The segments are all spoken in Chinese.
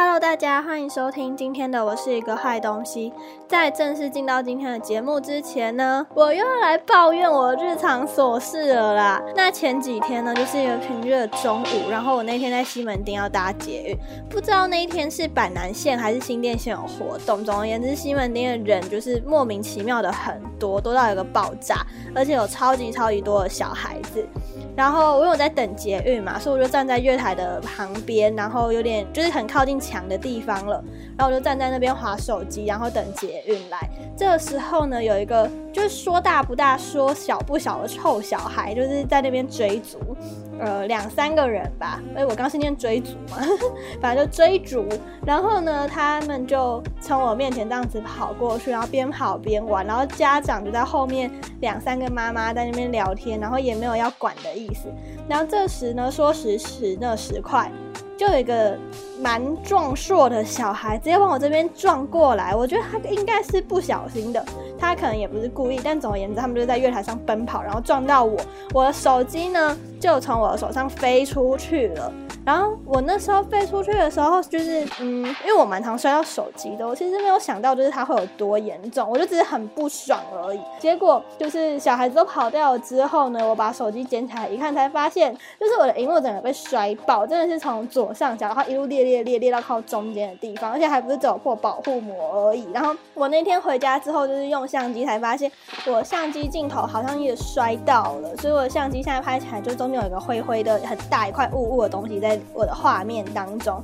Hello，大家欢迎收听今天的我是一个坏东西。在正式进到今天的节目之前呢，我又要来抱怨我日常琐事了啦。那前几天呢，就是一个平日的中午，然后我那天在西门町要搭捷运，不知道那一天是板南线还是新店线有活动。总而言之，西门町的人就是莫名其妙的很多，多到有个爆炸，而且有超级超级多的小孩子。然后我有在等捷运嘛，所以我就站在月台的旁边，然后有点就是很靠近墙的地方了。然后我就站在那边划手机，然后等捷运来。这时候呢，有一个就是说大不大、说小不小的臭小孩，就是在那边追逐，呃，两三个人吧。哎，我刚是念追逐嘛，反正就追逐。然后呢，他们就从我面前这样子跑过去，然后边跑边玩。然后家长就在后面，两三个妈妈在那边聊天，然后也没有要管的意思。然后这时呢，说时迟那时快。就有一个蛮壮硕的小孩直接往我这边撞过来，我觉得他应该是不小心的，他可能也不是故意，但总而言之，他们就在月台上奔跑，然后撞到我，我的手机呢就从我的手上飞出去了。然后我那时候飞出去的时候，就是嗯，因为我蛮常摔到手机的，我其实没有想到就是它会有多严重，我就只是很不爽而已。结果就是小孩子都跑掉了之后呢，我把手机捡起来一看，才发现就是我的荧幕整个被摔爆，真的是从左上角，然后一路裂裂裂裂到靠中间的地方，而且还不是只有破保护膜而已。然后我那天回家之后，就是用相机才发现我相机镜头好像也摔到了，所以我的相机现在拍起来就中间有一个灰灰的很大一块雾雾的东西在。我的画面当中，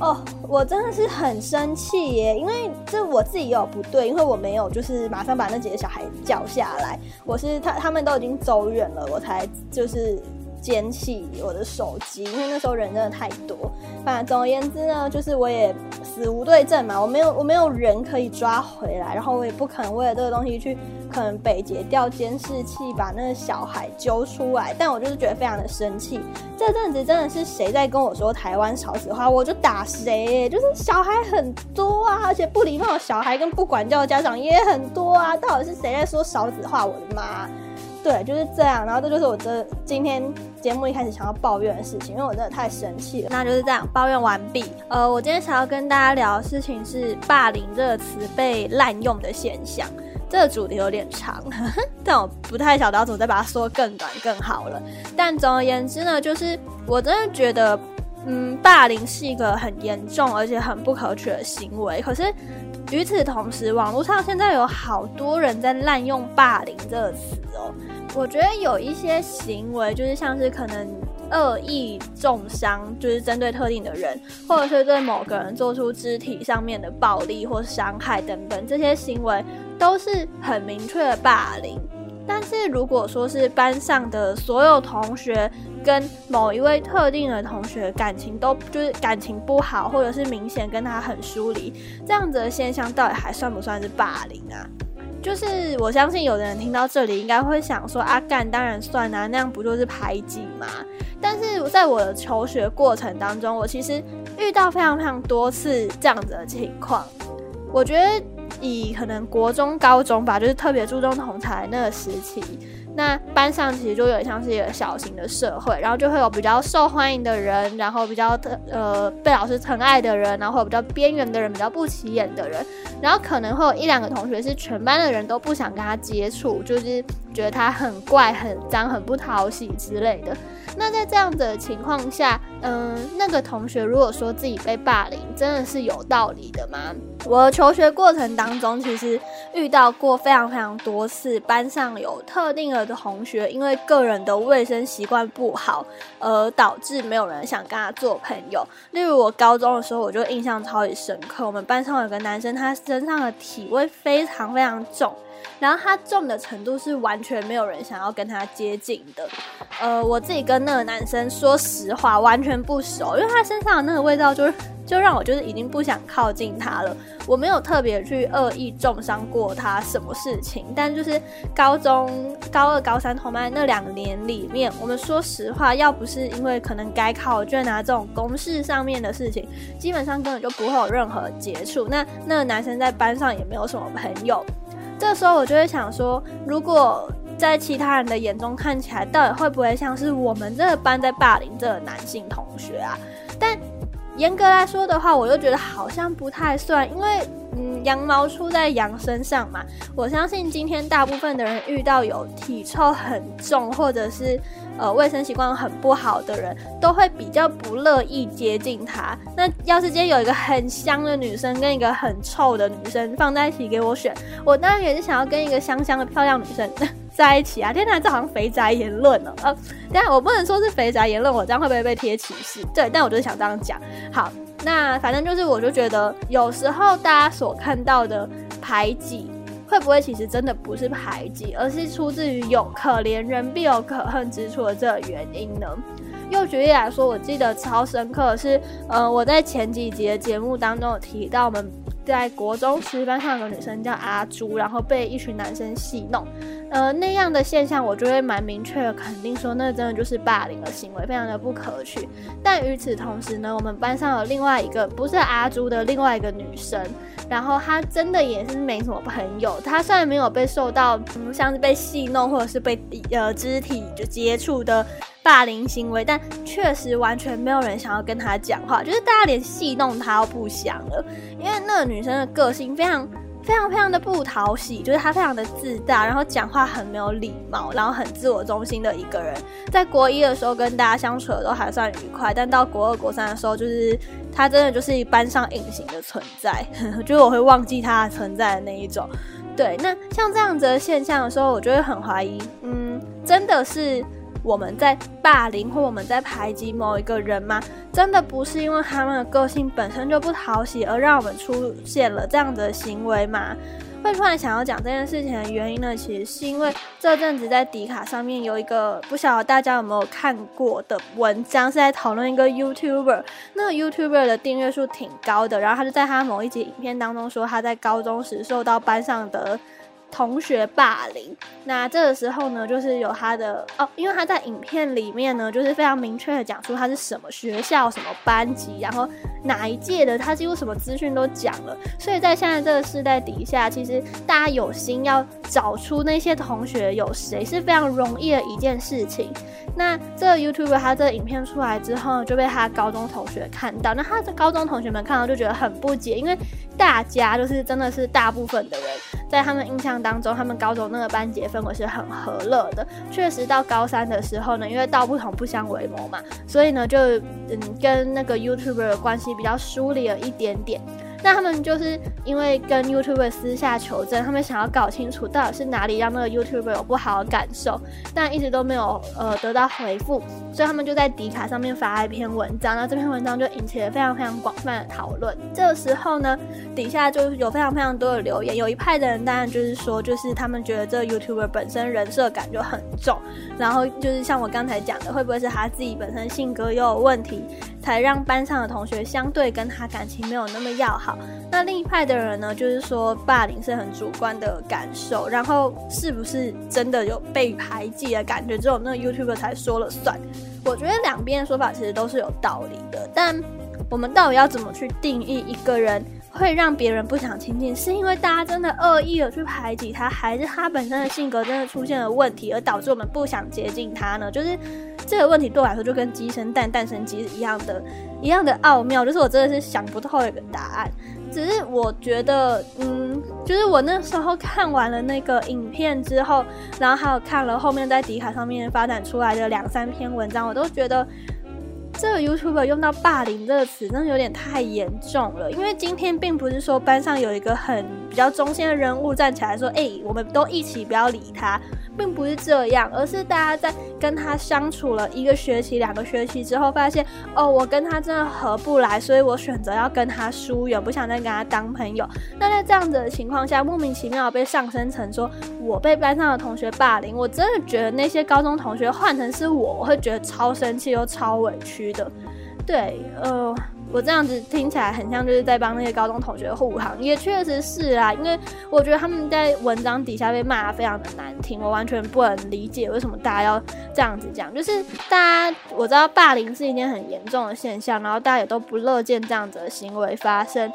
哦，我真的是很生气耶，因为这我自己有不对，因为我没有就是马上把那几个小孩叫下来，我是他他们都已经走远了，我才就是。捡起我的手机，因为那时候人真的太多。反正总而言之呢，就是我也死无对证嘛，我没有我没有人可以抓回来，然后我也不可能为了这个东西去可能北捷调监视器把那个小孩揪出来。但我就是觉得非常的生气。这阵子真的是谁在跟我说台湾少子化，我就打谁。就是小孩很多啊，而且不礼貌的小孩跟不管教的家长也很多啊。到底是谁在说少子化？我的妈！对，就是这样。然后这就是我这今天节目一开始想要抱怨的事情，因为我真的太生气了。那就是这样，抱怨完毕。呃，我今天想要跟大家聊的事情是霸凌这个词被滥用的现象。这个主题有点长，但我不太晓得要怎么再把它说更短更好了。但总而言之呢，就是我真的觉得，嗯，霸凌是一个很严重而且很不可取的行为。可是与此同时，网络上现在有好多人在滥用霸凌这个词哦。我觉得有一些行为，就是像是可能恶意重伤，就是针对特定的人，或者是对某个人做出肢体上面的暴力或伤害等等，这些行为都是很明确的霸凌。但是如果说是班上的所有同学跟某一位特定的同学感情都就是感情不好，或者是明显跟他很疏离，这样子的现象到底还算不算是霸凌啊？就是我相信有的人听到这里应该会想说阿干当然算啊，那样不就是排挤吗？但是在我的求学过程当中，我其实遇到非常非常多次这样子的情况。我觉得以可能国中、高中吧，就是特别注重同才那个时期。那班上其实就有点像是一个小型的社会，然后就会有比较受欢迎的人，然后比较特呃被老师疼爱的人，然后比较边缘的人，比较不起眼的人，然后可能会有一两个同学是全班的人都不想跟他接触，就是觉得他很怪、很脏、很不讨喜之类的。那在这样的情况下，嗯，那个同学如果说自己被霸凌，真的是有道理的吗？我求学过程当中，其实遇到过非常非常多次，班上有特定的同学因为个人的卫生习惯不好，而导致没有人想跟他做朋友。例如我高中的时候，我就印象超级深刻，我们班上有个男生，他身上的体味非常非常重。然后他重的程度是完全没有人想要跟他接近的，呃，我自己跟那个男生说实话完全不熟，因为他身上的那个味道就是就让我就是已经不想靠近他了。我没有特别去恶意重伤过他什么事情，但就是高中高二、高三同班那两年里面，我们说实话，要不是因为可能改考卷啊这种公式上面的事情，基本上根本就不会有任何接触。那那个男生在班上也没有什么朋友。这时候我就会想说，如果在其他人的眼中看起来，到底会不会像是我们这个班在霸凌这个男性同学啊？但严格来说的话，我又觉得好像不太算，因为嗯，羊毛出在羊身上嘛。我相信今天大部分的人遇到有体臭很重，或者是呃卫生习惯很不好的人，都会比较不乐意接近他。那要是今天有一个很香的女生跟一个很臭的女生放在一起给我选，我当然也是想要跟一个香香的漂亮女生。在一起啊！天哪，这好像肥宅言论了。呃，但我不能说是肥宅言论，我这样会不会被贴歧视？对，但我就是想这样讲。好，那反正就是，我就觉得有时候大家所看到的排挤，会不会其实真的不是排挤，而是出自于有可怜人必有可恨之处的这个原因呢？又举例来说，我记得超深刻的是，呃，我在前几集的节目当中有提到我们。在国中时班上有个女生叫阿朱，然后被一群男生戏弄，呃，那样的现象我就会蛮明确的肯定说，那真的就是霸凌的行为，非常的不可取。但与此同时呢，我们班上有另外一个不是阿朱的另外一个女生，然后她真的也是没什么朋友。她虽然没有被受到嗯像是被戏弄或者是被呃肢体就接触的。霸凌行为，但确实完全没有人想要跟他讲话，就是大家连戏弄他都不想了，因为那个女生的个性非常非常非常的不讨喜，就是他非常的自大，然后讲话很没有礼貌，然后很自我中心的一个人。在国一的时候跟大家相处的都还算愉快，但到国二、国三的时候，就是他真的就是班上隐形的存在，就是我会忘记他的存在的那一种。对，那像这样子的现象的时候，我就会很怀疑，嗯，真的是。我们在霸凌或我们在排挤某一个人吗？真的不是因为他们的个性本身就不讨喜而让我们出现了这样的行为吗？会突然想要讲这件事情的原因呢？其实是因为这阵子在迪卡上面有一个不晓得大家有没有看过的文章，是在讨论一个 YouTuber。那个 YouTuber 的订阅数挺高的，然后他就在他某一集影片当中说，他在高中时受到班上的。同学霸凌，那这个时候呢，就是有他的哦，因为他在影片里面呢，就是非常明确的讲出他是什么学校、什么班级，然后哪一届的，他几乎什么资讯都讲了。所以在现在这个时代底下，其实大家有心要找出那些同学有谁是非常容易的一件事情。那这个 YouTube 他这个影片出来之后，就被他高中同学看到，那他的高中同学们看到就觉得很不解，因为大家就是真的是大部分的人在他们印象。当中，他们高中那个班级氛围是很和乐的。确实，到高三的时候呢，因为道不同不相为谋嘛，所以呢，就嗯跟那个 YouTuber 的关系比较疏离了一点点。那他们就是因为跟 YouTuber 私下求证，他们想要搞清楚到底是哪里让那个 YouTuber 有不好的感受，但一直都没有呃得到回复，所以他们就在迪卡上面发了一篇文章，那这篇文章就引起了非常非常广泛的讨论。这个时候呢，底下就有非常非常多的留言，有一派的人当然就是说，就是他们觉得这个 YouTuber 本身人设感就很重，然后就是像我刚才讲的，会不会是他自己本身性格又有问题，才让班上的同学相对跟他感情没有那么要好。那另一派的人呢，就是说霸凌是很主观的感受，然后是不是真的有被排挤的感觉，只有那个 YouTube 才说了算。我觉得两边的说法其实都是有道理的，但我们到底要怎么去定义一个人会让别人不想亲近？是因为大家真的恶意的去排挤他，还是他本身的性格真的出现了问题，而导致我们不想接近他呢？就是这个问题对我来说，就跟鸡生蛋，蛋生鸡一样的。一样的奥妙，就是我真的是想不透一个答案。只是我觉得，嗯，就是我那时候看完了那个影片之后，然后还有看了后面在迪卡上面发展出来的两三篇文章，我都觉得这个 YouTube 用到霸凌这个词，真的有点太严重了。因为今天并不是说班上有一个很比较中心的人物站起来说：“哎，我们都一起不要理他。”并不是这样，而是大家在跟他相处了一个学期、两个学期之后，发现哦，我跟他真的合不来，所以我选择要跟他疏远，不想再跟他当朋友。那在这样子的情况下，莫名其妙被上升成说我被班上的同学霸凌，我真的觉得那些高中同学换成是我，我会觉得超生气又超委屈的。对，呃。我这样子听起来很像就是在帮那些高中同学护航，也确实是啊，因为我觉得他们在文章底下被骂非常的难听，我完全不能理解为什么大家要这样子讲。就是大家我知道霸凌是一件很严重的现象，然后大家也都不乐见这样子的行为发生，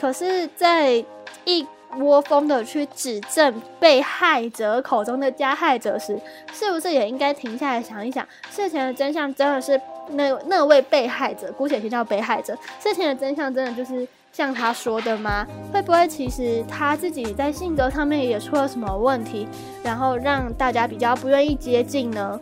可是，在一窝蜂的去指证被害者口中的加害者时，是不是也应该停下来想一想，事情的真相真的是？那那位被害者，姑且先叫被害者，事情的真相真的就是像他说的吗？会不会其实他自己在性格上面也出了什么问题，然后让大家比较不愿意接近呢？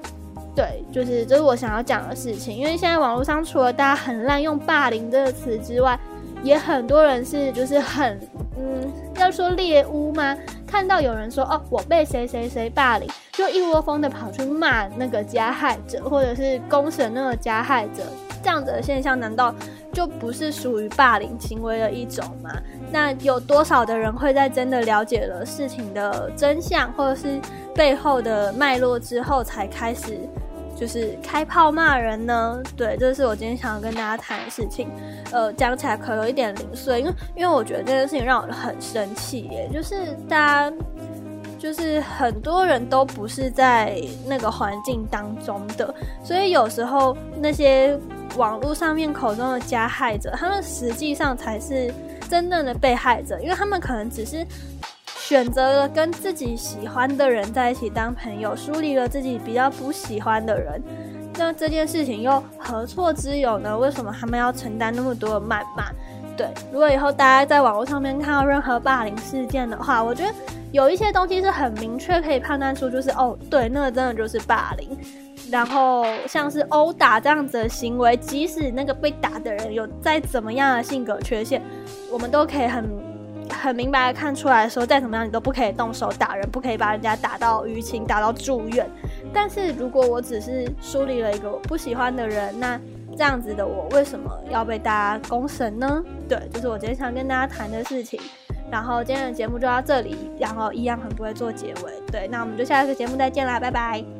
对，就是这是我想要讲的事情。因为现在网络上除了大家很滥用“霸凌”这个词之外，也很多人是就是很嗯，要说猎巫吗？看到有人说哦，我被谁谁谁霸凌，就一窝蜂的跑去骂那个加害者，或者是公审那个加害者，这样子的现象难道就不是属于霸凌行为的一种吗？那有多少的人会在真的了解了事情的真相，或者是背后的脉络之后才开始？就是开炮骂人呢，对，这是我今天想要跟大家谈的事情。呃，讲起来可有一点零碎，因为因为我觉得这件事情让我很生气耶。就是大家，就是很多人都不是在那个环境当中的，所以有时候那些网络上面口中的加害者，他们实际上才是真正的被害者，因为他们可能只是。选择了跟自己喜欢的人在一起当朋友，疏离了自己比较不喜欢的人，那这件事情又何错之有呢？为什么他们要承担那么多的谩骂？对，如果以后大家在网络上面看到任何霸凌事件的话，我觉得有一些东西是很明确可以判断出，就是哦，对，那个真的就是霸凌。然后像是殴打这样子的行为，即使那个被打的人有再怎么样的性格缺陷，我们都可以很。很明白的看出来说，再怎么样你都不可以动手打人，不可以把人家打到淤青、打到住院。但是如果我只是梳理了一个我不喜欢的人，那这样子的我为什么要被大家公审呢？对，就是我今天想跟大家谈的事情。然后今天的节目就到这里，然后一样很不会做结尾。对，那我们就下一个节目再见啦，拜拜。